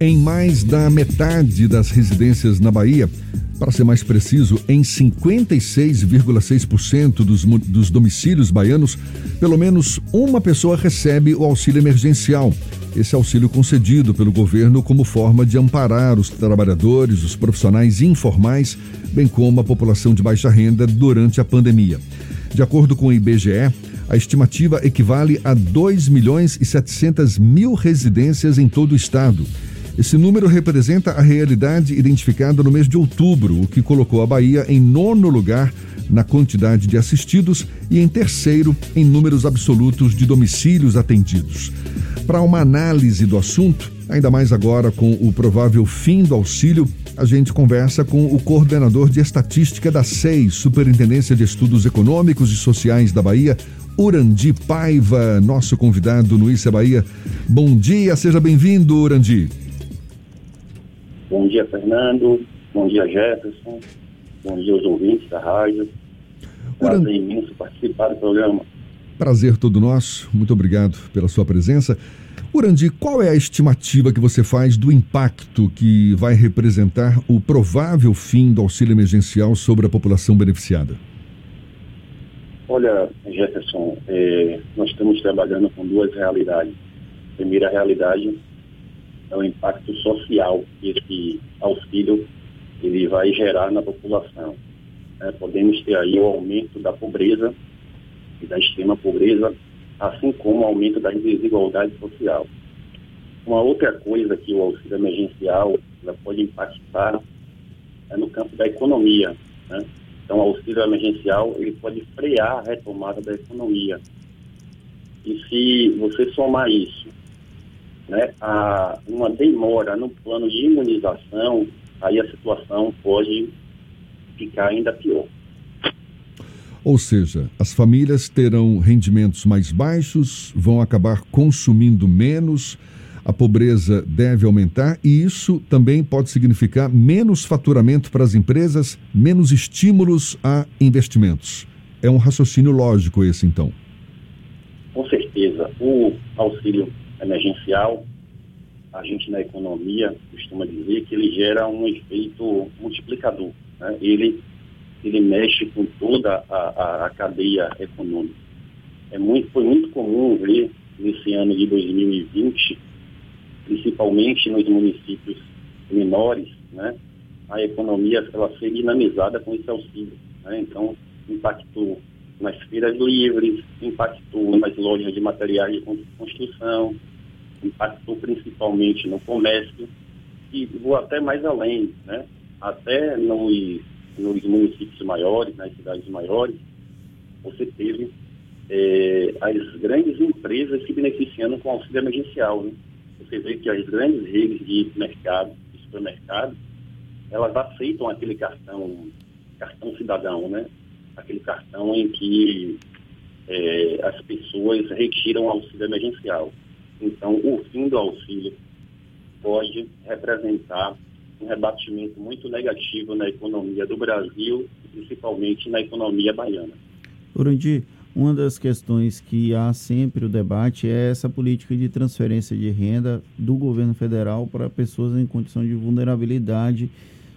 Em mais da metade das residências na Bahia, para ser mais preciso, em 56,6% dos, dos domicílios baianos, pelo menos uma pessoa recebe o auxílio emergencial. Esse auxílio concedido pelo governo como forma de amparar os trabalhadores, os profissionais informais, bem como a população de baixa renda durante a pandemia. De acordo com o IBGE, a estimativa equivale a 2 milhões e 700 mil residências em todo o estado. Esse número representa a realidade identificada no mês de outubro, o que colocou a Bahia em nono lugar na quantidade de assistidos e em terceiro em números absolutos de domicílios atendidos. Para uma análise do assunto, ainda mais agora com o provável fim do auxílio, a gente conversa com o coordenador de estatística da SEI, Superintendência de Estudos Econômicos e Sociais da Bahia, Urandi Paiva, nosso convidado no Issa Bahia. Bom dia, seja bem-vindo, Urandi. Bom dia, Fernando. Bom dia, Jefferson. Bom dia aos ouvintes da rádio. Prazer Uran... imenso participar do programa. Prazer todo nosso. Muito obrigado pela sua presença. Urandi, qual é a estimativa que você faz do impacto que vai representar o provável fim do auxílio emergencial sobre a população beneficiada? Olha, Jefferson, é, nós estamos trabalhando com duas realidades. A primeira realidade é o impacto social que esse auxílio ele vai gerar na população. É, podemos ter aí o aumento da pobreza e da extrema pobreza, assim como o aumento da desigualdade social. Uma outra coisa que o auxílio emergencial pode impactar é no campo da economia. Né? Então, o auxílio emergencial ele pode frear a retomada da economia. E se você somar isso né, a uma demora no plano de imunização, aí a situação pode ficar ainda pior. Ou seja, as famílias terão rendimentos mais baixos, vão acabar consumindo menos, a pobreza deve aumentar e isso também pode significar menos faturamento para as empresas, menos estímulos a investimentos. É um raciocínio lógico esse, então. Com certeza. O auxílio emergencial, a gente na economia costuma dizer que ele gera um efeito multiplicador. Né? Ele, ele mexe com toda a, a, cadeia econômica. É muito, foi muito comum ver nesse ano de 2020, principalmente nos municípios menores, né, a economia ela ser dinamizada com esse auxílio. Né? Então, impactou nas feiras livres, impactou nas lojas de materiais de construção, impactou principalmente no comércio e vou até mais além, né? Até nos, nos municípios maiores, nas cidades maiores, você teve é, as grandes empresas se beneficiando com auxílio emergencial. Né? Você vê que as grandes redes de mercado, de supermercado, elas aceitam aquele cartão, cartão cidadão, né? Aquele cartão em que é, as pessoas retiram auxílio emergencial. Então, o fim do auxílio pode representar um rebatimento muito negativo na economia do Brasil, principalmente na economia baiana. Urandi, uma das questões que há sempre o debate é essa política de transferência de renda do governo federal para pessoas em condição de vulnerabilidade.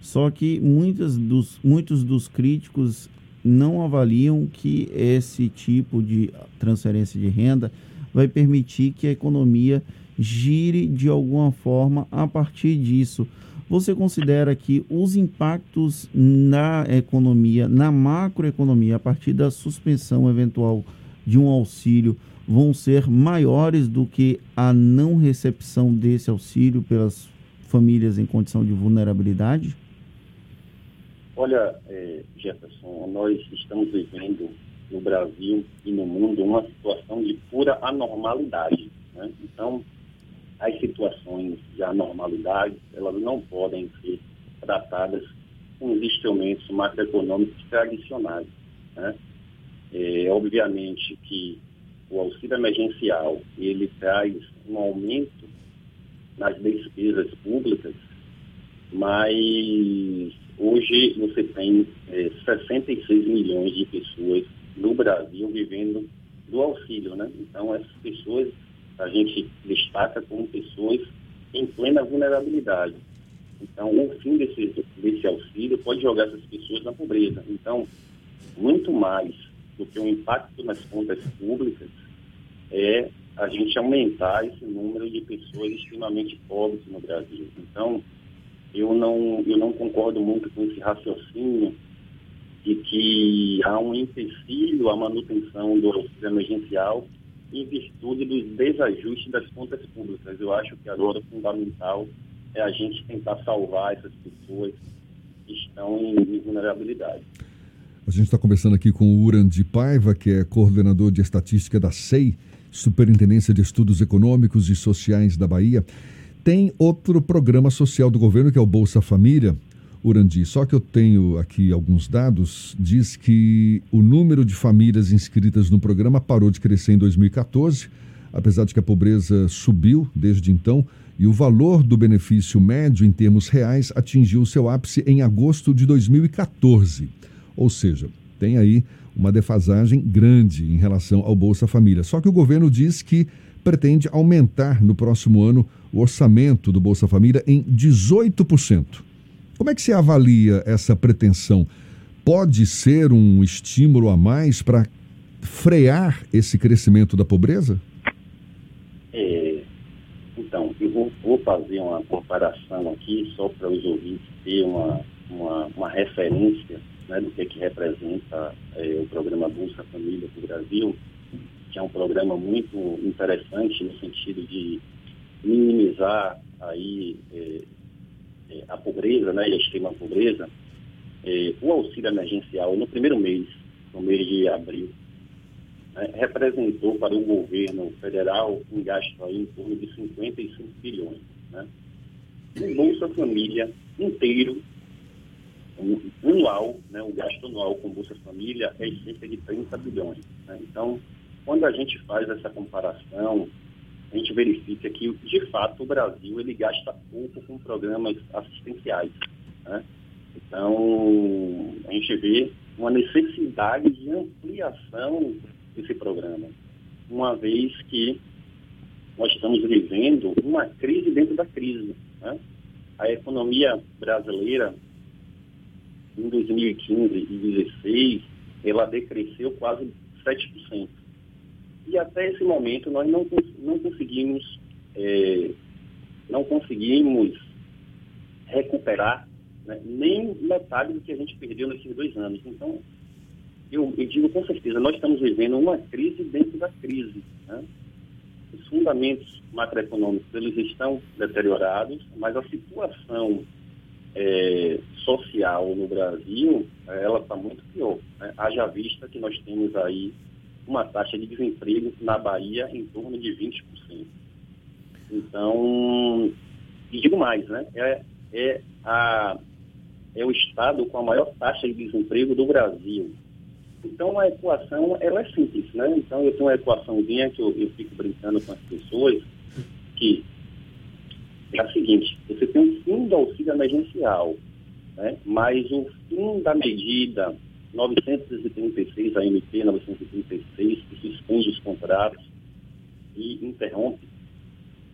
Só que muitas dos, muitos dos críticos não avaliam que esse tipo de transferência de renda vai permitir que a economia gire de alguma forma a partir disso. Você considera que os impactos na economia, na macroeconomia, a partir da suspensão eventual de um auxílio, vão ser maiores do que a não recepção desse auxílio pelas famílias em condição de vulnerabilidade? Olha, é, Jefferson, nós estamos vivendo no Brasil e no mundo uma situação de pura anormalidade. Né? Então, as situações de anormalidade, elas não podem ser tratadas com os instrumentos macroeconômicos tradicionais. Né? É, obviamente que o auxílio emergencial, ele traz um aumento nas despesas públicas, mas hoje você tem é, 66 milhões de pessoas no Brasil vivendo do auxílio, né? Então, essas pessoas a gente destaca como pessoas em plena vulnerabilidade. Então, o fim desse, desse auxílio pode jogar essas pessoas na pobreza. Então, muito mais do que o impacto nas contas públicas é a gente aumentar esse número de pessoas extremamente pobres no Brasil. Então, eu não, eu não concordo muito com esse raciocínio de que há um empecilho à manutenção do auxílio emergencial em virtude dos desajustes das contas públicas. Eu acho que agora fundamental é a gente tentar salvar essas pessoas que estão em vulnerabilidade. A gente está conversando aqui com o Urandi Paiva, que é coordenador de estatística da SEI, Superintendência de Estudos Econômicos e Sociais da Bahia. Tem outro programa social do governo que é o Bolsa Família, Urandi. Só que eu tenho aqui alguns dados, diz que o número de famílias inscritas no programa parou de crescer em 2014, apesar de que a pobreza subiu desde então, e o valor do benefício médio em termos reais atingiu seu ápice em agosto de 2014. Ou seja, tem aí uma defasagem grande em relação ao Bolsa Família. Só que o governo diz que pretende aumentar no próximo ano o orçamento do Bolsa Família em 18%. Como é que você avalia essa pretensão? Pode ser um estímulo a mais para frear esse crescimento da pobreza? É, então, eu vou, vou, fazer uma comparação aqui, só para os ouvintes ter uma, uma, uma referência né, do que, é que representa é, o programa Bolsa Família para o Brasil, que é um programa muito interessante no sentido de minimizar aí é, a pobreza né, e a extrema pobreza. É, o auxílio emergencial no primeiro mês, no mês de abril, né, representou para o governo federal um gasto aí em torno de 55 bilhões. Né? O Bolsa Família inteiro anual, né, o gasto anual com Bolsa Família é cerca de 30 bilhões. Né? Então, quando a gente faz essa comparação, a gente verifica que, de fato, o Brasil ele gasta pouco com programas assistenciais. Né? Então, a gente vê uma necessidade de ampliação desse programa, uma vez que nós estamos vivendo uma crise dentro da crise. Né? A economia brasileira em 2015 e 2016, ela decresceu quase 7%. E até esse momento nós não, não conseguimos é, não conseguimos recuperar né, nem metade do que a gente perdeu nesses dois anos. Então, eu, eu, digo com certeza, nós estamos vivendo uma crise dentro da crise. Né? Os fundamentos macroeconômicos eles estão deteriorados, mas a situação é, social no Brasil, ela está muito pior. Né? Haja vista que nós temos aí uma taxa de desemprego na Bahia em torno de 20%. Então, e digo mais, né? É, é, a, é o estado com a maior taxa de desemprego do Brasil. Então, a equação, ela é simples, né? Então, eu tenho uma equaçãozinha que eu, eu fico brincando com as pessoas, que é a seguinte, você tem um fim do auxílio emergencial, né? mas o fim da medida 936, a MP 936, que suspende os contratos e interrompe,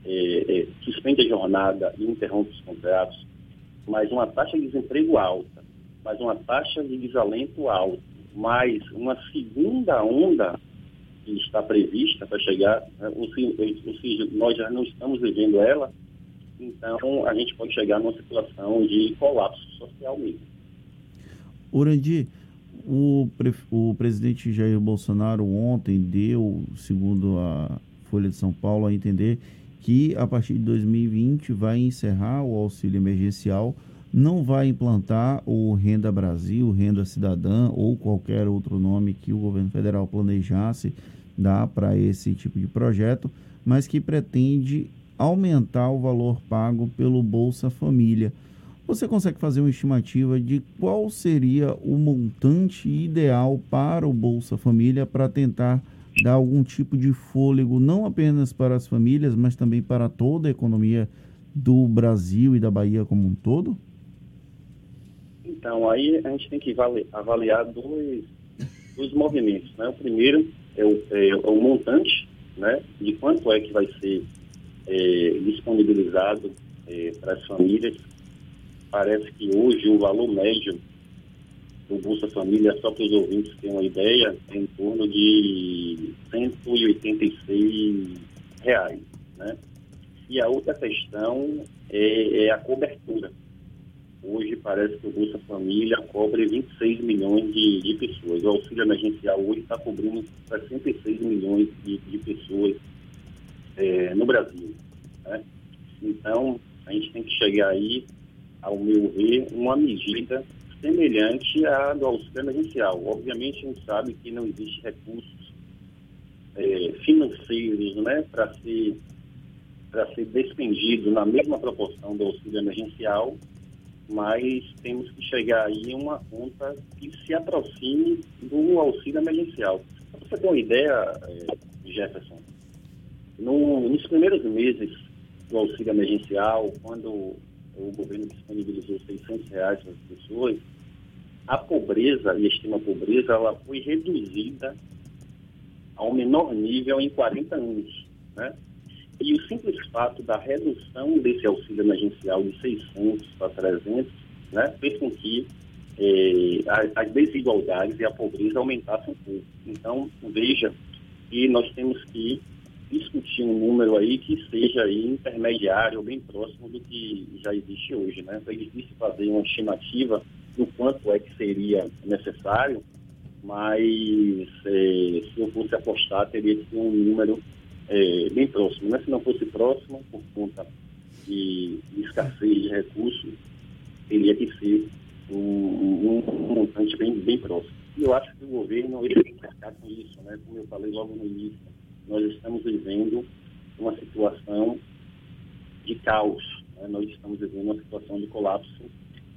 é, é, suspende a jornada e interrompe os contratos, mas uma taxa de desemprego alta, mas uma taxa de desalento alta, mais uma segunda onda que está prevista para chegar, né, ou nós já não estamos vivendo ela, então a gente pode chegar numa situação de colapso social mesmo. Urandi, o, o presidente Jair Bolsonaro ontem deu, segundo a Folha de São Paulo, a entender que a partir de 2020 vai encerrar o auxílio emergencial, não vai implantar o Renda Brasil, Renda Cidadã ou qualquer outro nome que o governo federal planejasse dar para esse tipo de projeto, mas que pretende aumentar o valor pago pelo Bolsa Família. Você consegue fazer uma estimativa de qual seria o montante ideal para o Bolsa Família para tentar dar algum tipo de fôlego, não apenas para as famílias, mas também para toda a economia do Brasil e da Bahia como um todo? Então, aí a gente tem que avaliar dois, dois movimentos. Né? O primeiro é o, é o montante, né? de quanto é que vai ser é, disponibilizado é, para as famílias. Parece que hoje o valor médio do Bolsa Família, só para os ouvintes terem uma ideia, é em torno de 186 reais. Né? E a outra questão é, é a cobertura. Hoje parece que o Bolsa Família cobre 26 milhões de, de pessoas. O auxílio emergencial hoje está cobrindo 66 milhões de, de pessoas é, no Brasil. Né? Então, a gente tem que chegar aí, ao meu ver, uma medida semelhante à do auxílio emergencial. Obviamente, a gente sabe que não existe recursos é, financeiros né, para ser, ser despendido na mesma proporção do auxílio emergencial, mas temos que chegar aí a uma conta que se aproxime do auxílio emergencial. Para você ter uma ideia, é, Jefferson, no, nos primeiros meses do auxílio emergencial, quando o governo disponibilizou 600 reais para as pessoas, a pobreza e a extrema pobreza ela foi reduzida ao menor nível em 40 anos. Né? E o simples fato da redução desse auxílio emergencial de 600 para 300 né, fez com que eh, as desigualdades e a pobreza aumentassem um pouco. Então, veja que nós temos que discutir um número aí que seja aí intermediário ou bem próximo do que já existe hoje. Né? Então, é difícil fazer uma estimativa do quanto é que seria necessário, mas eh, se eu fosse apostar, teria que ser um número é, bem próximo. Né? Se não fosse próximo, por conta de, de escassez de recursos, teria que ser um, um, um, montante bem, bem próximo. E eu acho que o governo ele tem que ficar com isso, né? como eu falei logo no início. Nós estamos vivendo uma situação de caos, né? nós estamos vivendo uma situação de colapso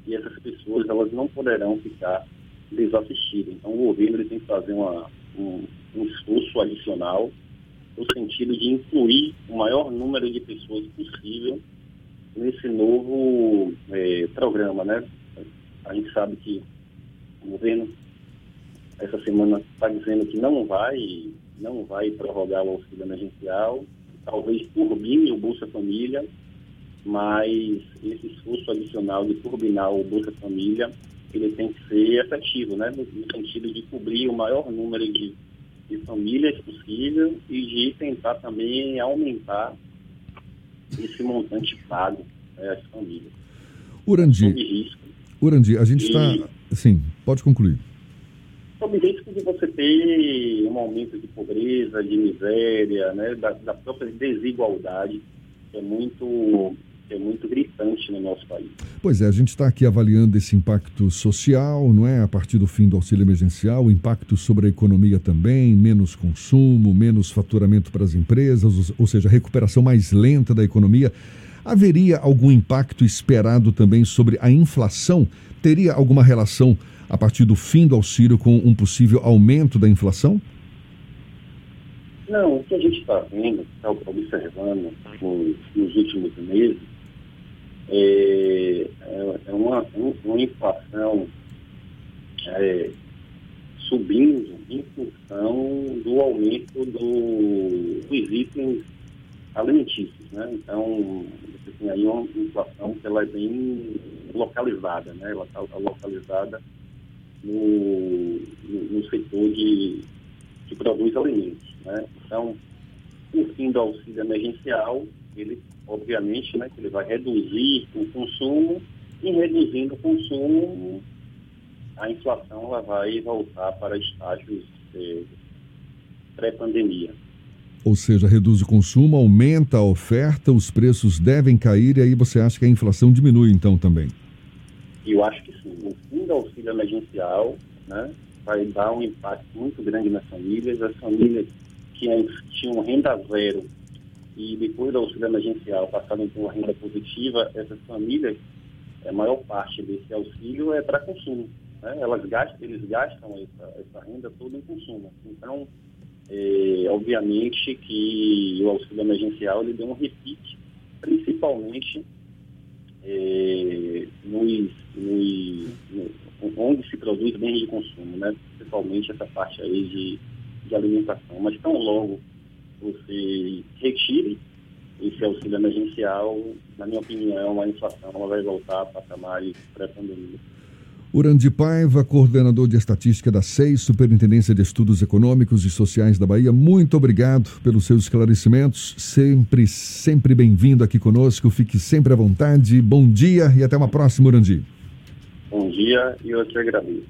e essas pessoas elas não poderão ficar desassistidas. Então o governo ele tem que fazer uma, um, um esforço adicional no sentido de incluir o maior número de pessoas possível nesse novo é, programa, né? A gente sabe que o governo essa semana está dizendo que não vai, não vai prorrogar o auxílio emergencial, talvez turbine o Bolsa Família, mas esse esforço adicional de turbinar o Bolsa Família, ele tem que ser efetivo, né? No, no sentido de cobrir o maior número de de famílias possível e de tentar também aumentar esse montante pago né, às famílias. Urandi, Urandi, a gente está... Sim, pode concluir. Sob risco de você ter um aumento de pobreza, de miséria, né, da, da própria desigualdade, que é muito é muito gritante no nosso país. Pois é, a gente está aqui avaliando esse impacto social, não é? A partir do fim do auxílio emergencial, o impacto sobre a economia também, menos consumo, menos faturamento para as empresas, ou seja, recuperação mais lenta da economia. Haveria algum impacto esperado também sobre a inflação? Teria alguma relação a partir do fim do auxílio com um possível aumento da inflação? Não, o que a gente está vendo, está observando nos, últimos meses, é, é, é uma, uma inflação é, subindo em função do aumento do, dos itens alimentícios. Né? Então, você tem aí uma inflação que ela é bem localizada, né? ela está localizada no, no, setor de, que produz alimentos. Né? Então, o fim do auxílio emergencial, ele obviamente, né, que ele vai reduzir o consumo, e reduzindo o consumo, a inflação ela vai voltar para estágios eh, pré-pandemia. Ou seja, reduz o consumo, aumenta a oferta, os preços devem cair e aí você acha que a inflação diminui então também? Eu acho que sim. O fim do auxílio emergencial né, vai dar um impacto muito grande nas famílias. As famílias que tinham renda zero e depois do auxílio emergencial passaram por uma renda positiva, essas famílias, a maior parte desse auxílio é para consumo. Né? Elas gastam, eles gastam essa, essa renda toda em consumo. Então, é, obviamente que o auxílio emergencial ele deu um repique, principalmente é, nos, nos, no, onde se produz bens de consumo, né? principalmente essa parte aí de, de alimentação. Mas tão logo você retire esse auxílio emergencial, na minha opinião, a inflação vai voltar a patamares pré-pandemia. Urandi Paiva, coordenador de estatística da SEI, Superintendência de Estudos Econômicos e Sociais da Bahia, muito obrigado pelos seus esclarecimentos. Sempre, sempre bem-vindo aqui conosco. Fique sempre à vontade. Bom dia e até uma próxima, Urandi. Bom dia e eu te agradeço.